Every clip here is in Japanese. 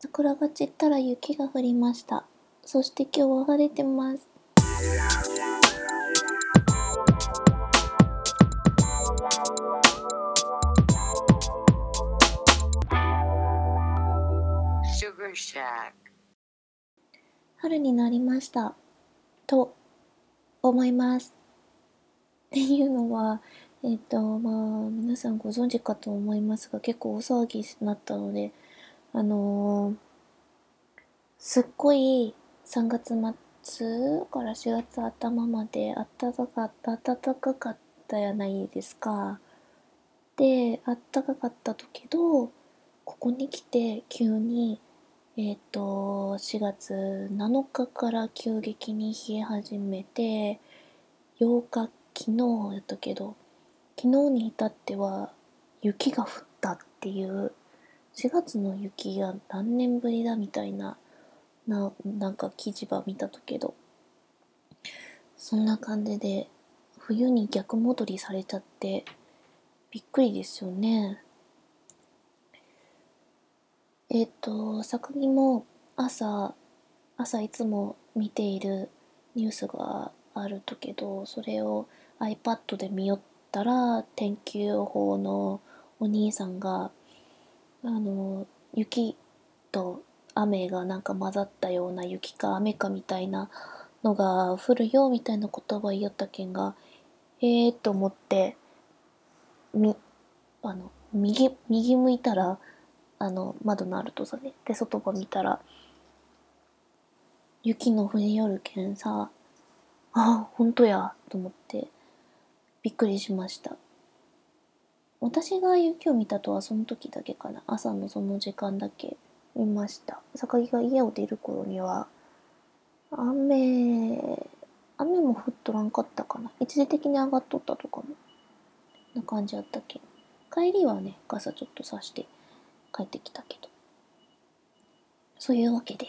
桜が散ったら雪が降りました。そして今日は晴れてます。春になりました。と思います。っていうのは、えっ、と、まあ、皆さんご存知かと思いますが、結構大騒ぎになったので、あのーすっごい3月末から4月頭まで暖かかった、暖かかったやないですか。で、暖かかったとけど、ここに来て急にえっ、と、4月7日から急激に冷え始めて、8日、昨日やったけど、昨日に至っては雪が降ったっていう、4月の雪が何年ぶりだみたいな、な、なんか記事ば見たとけど、そんな感じで、冬に逆戻りされちゃって、びっくりですよね。えっ、と、昨日も朝、朝いつも見ているニュースがあるとけど、それを iPad で見よったら、天気予報のお兄さんが、あの、雪と雨がなんか混ざったような雪か雨かみたいなのが降るよみたいな言葉言いよったけんが、えーと思って、み、あの、右、右向いたら、あの、窓のあるとさね。で、外ば見たら、雪の降りよるけんさ、あ、ほんとや、と思って、びっくりしました。私が雪を見たとはその時だけかな。朝のその時間だけ見ました。榊が家を出る頃には、雨、雨も降っとらんかったかな。一時的に上がっとったとかも。な感じやったけ。帰りはね、傘ちょっとさして帰ってきたけど。そういうわけで。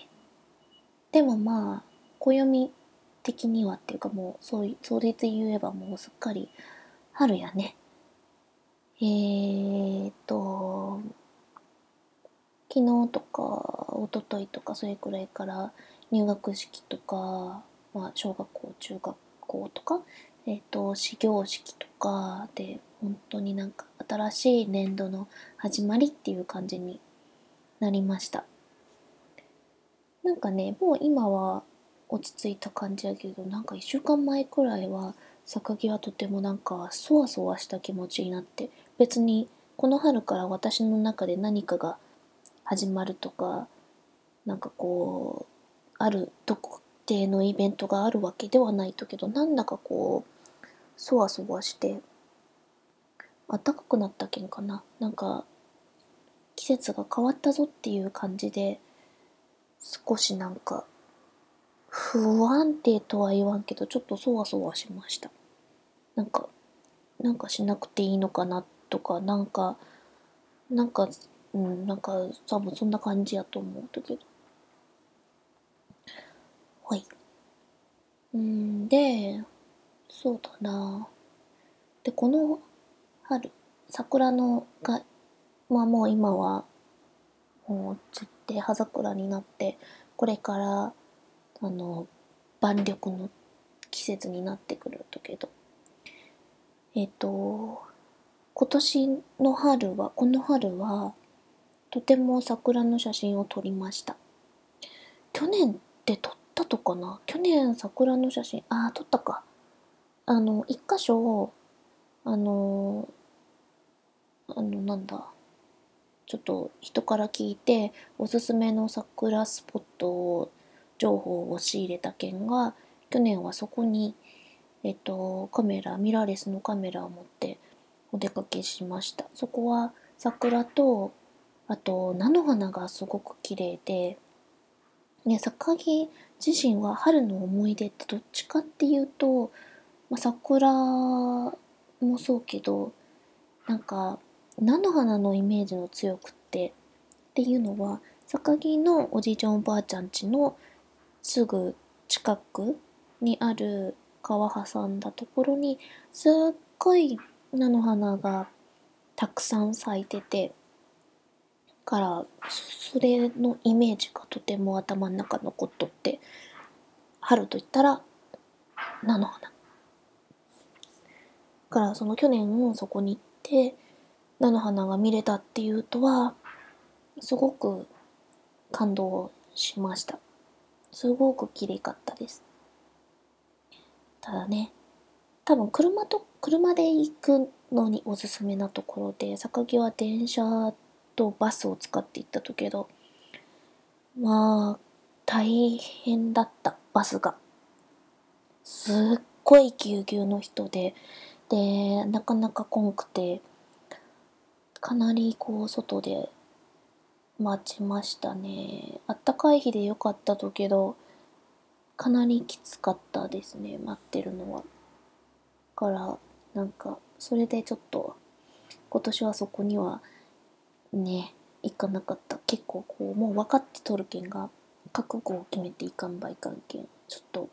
でもまあ、暦的にはっていうかもう、そうい、それで言えばもうすっかり春やね。えーっと、昨日とか一昨日とかそれくらいから入学式とか、まあ、小学校中学校とか、えーっと始業式とかで本当になんか新しい年度の始まりっていう感じになりました。なんかねもう今は落ち着いた感じやけどなんか1週間前くらいは榊はとてもなんかそわそわした気持ちになって別にこの春から私の中で何かが始まるとかなんかこうある特定のイベントがあるわけではないとけどなんだかこうそわそわして暖かくなったけんかな。なんか季節が変わったぞっていう感じで少しなんか不安定とは言わんけどちょっとそわそわしました。なんかなんかしなくていいのかなってとかなんかなんかうんなんか多分そんな感じやと思うだけどはい。うんでそうだな。でこの春桜のがまあもう今はもう散って葉桜になってこれからあの万緑の季節になってくると。けどえっ、と今年の春はこの春はとても桜の写真を撮りました。去年って撮ったとかな？去年桜の写真ああ撮ったか。あの一箇所あのあのなんだちょっと人から聞いておすすめの桜スポットを情報を仕入れた件が去年はそこにえっとカメラミラーレスのカメラを持ってお出かけしました。そこは桜とあと菜の花がすごく綺麗でね榊自身は春の思い出ってどっちかっていうと、まあ、桜もそうけどなんか菜の花のイメージの強くってっていうのは榊のおじいちゃんおばあちゃん家のすぐ近くにある川挟んだところにすっごい菜の花がたくさん咲いててからそれのイメージがとても頭の中残っとって春といったら菜の花。からその去年そこに行って菜の花が見れたっていうとはすごく感動しました。すごく綺麗かったです。ただね多分車と車で行くのにおすすめなところで坂木は電車とバスを使って行ったとけどまあ大変だったバスが。すっごいぎゅうぎゅうの人ででなかなか来んくてかなりこう外で待ちましたね。あったかい日でよかったとけどかなりきつかったですね待ってるのは。からなんかそれでちょっと今年はそこにはね行かなかった。結構こうもう分かってとるけんが覚悟を決めていかんばいかんけん。ちょっと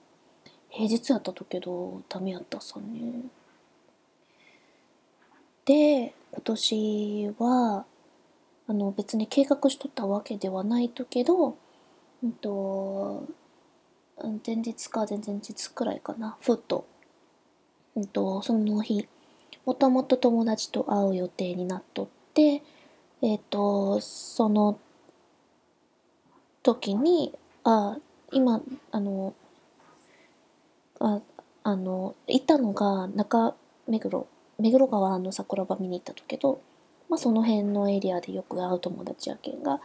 平日やったとけどダメやったさね。で今年はあの別に計画しとったわけではないとけどうんと前日か前々日くらいかな。ふっと,、うん、とその日もともと友達と会う予定になっとってえっ、とその時にあ今あのああの行ったのが中目黒目黒川の桜庭見に行ったとけど、まあ、その辺のエリアでよく会う友達やけんが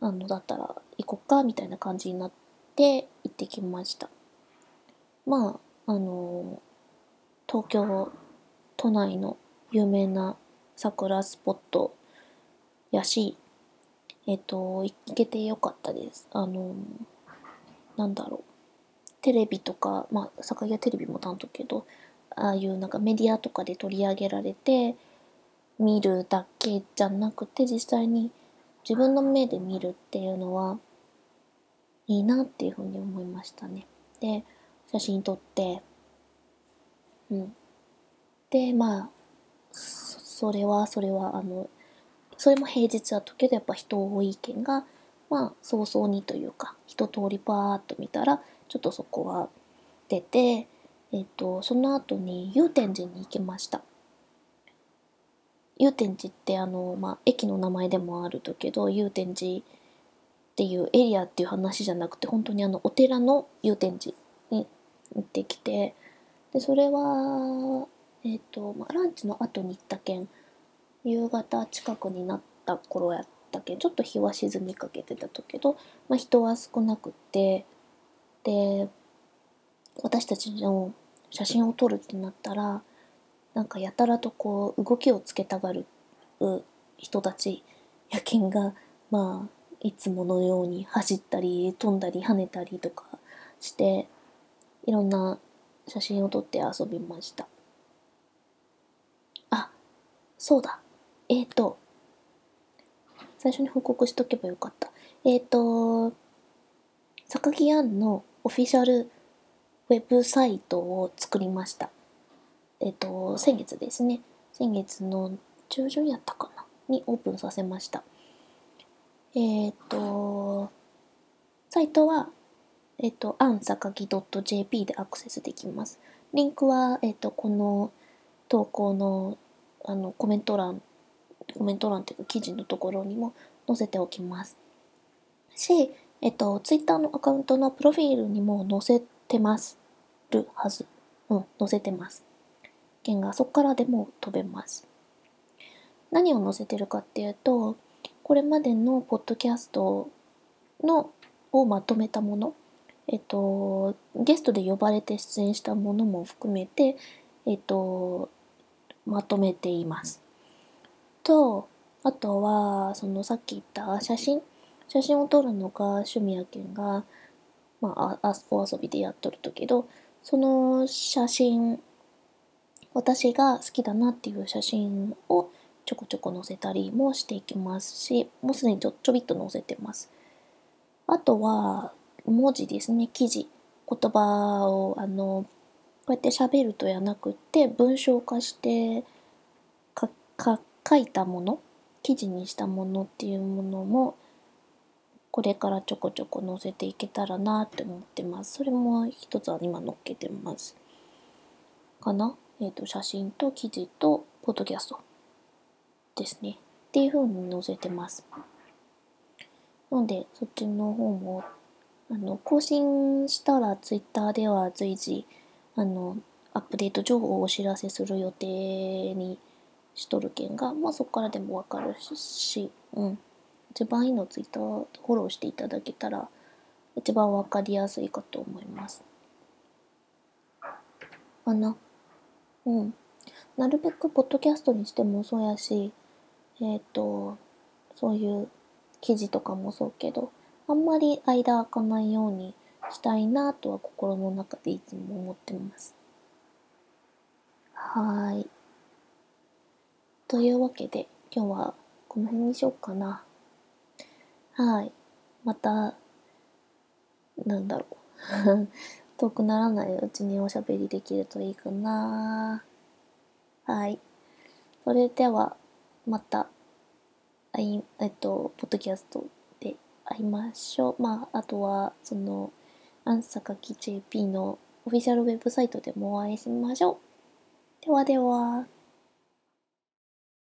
あのだったら行こっかみたいな感じになって行ってきました。まああの東京都内の有名な桜スポットやしえっ、と行けてよかったです。あのなんだろう。テレビとかまあ坂屋テレビもなんとけどああいうなんかメディアとかで取り上げられて見るだけじゃなくて実際に自分の目で見るっていうのはいいなっていうふうに思いましたね。で写真撮ってうん。でまあそそれはそれはあのそれも平日だったけどやっぱ人多いけんがまあ早々にというか一通りパーッと見たらちょっとそこは出てえっとその後に祐天寺に行きました。祐天寺ってあの、まあ、駅の名前でもあるとけど祐天寺っていうエリアっていう話じゃなくて本当にあのお寺の祐天寺に行ってきてでそれはえっ、と、まあ、ランチの後に行ったけん夕方近くになった頃やったけんちょっと日は沈みかけてたとけど、まあ、人は少なくてで私たちの写真を撮るってなったらなんかやたらとこう動きをつけたがる人たちやけんがまあいつものように走ったり飛んだり跳ねたりとかしていろんな写真を撮って遊びましたあそうだえっ、ー、と最初に報告しとけばよかったえっ、ー、と榊庵のオフィシャルウェブサイトを作りました。えっと、先月ですね。先月の中旬やったかな？にオープンさせました。えっと、サイトは、えっと、アンサカキ .jp でアクセスできます。リンクは、えっと、この投稿のあのコメント欄、コメント欄っていうか記事のところにも載せておきます。し、えっと、ツイッターのアカウントのプロフィールにも載せてます。るはず。うん、載せてます。剣がそこからでも飛べます。何を載せてるかっていうと、これまでのポッドキャストのをまとめたもの、えっと、ゲストで呼ばれて出演したものも含めて、えっと、まとめています。と、あとは、そのさっき言った写真、写真を撮るのが趣味やけんが、まあ、あお遊びでやっとるとけど、その写真私が好きだなっていう写真をちょこちょこ載せたりもしていきますしもうすでにちょちょびっと載せてますあとは文字ですね記事言葉をあのこうやって喋るとやなくて文章化して書いたもの記事にしたものっていうものもこれからちょこちょこ載せていけたらなって思ってます。それも一つは今載っけてます。かな？えっ、と、写真と記事とポッドキャストですね。っていう風に載せてます。なので、そっちの方も、あの、更新したらツイッターでは随時、あの、アップデート情報をお知らせする予定にしとるけんが、まあそこからでもわかるし、うん。一番いいのツイッターフォローしていただけたら、一番わかりやすいかと思います。かな。うん。なるべくポッドキャストにしてもそうやし、えっ、と、そういう記事とかもそうけど、あんまり間空かないようにしたいなとは心の中でいつも思ってます。はーい。というわけで、今日はこの辺にしようかな。はい。また、なんだろう。遠くならないうちにおしゃべりできるといいかな。はい。それでは、また、えっと、ポッドキャスト会いましょう。まあ、あとは、その、アンサカキ JP のオフィシャルウェブサイトでもお会いしましょう。ではでは。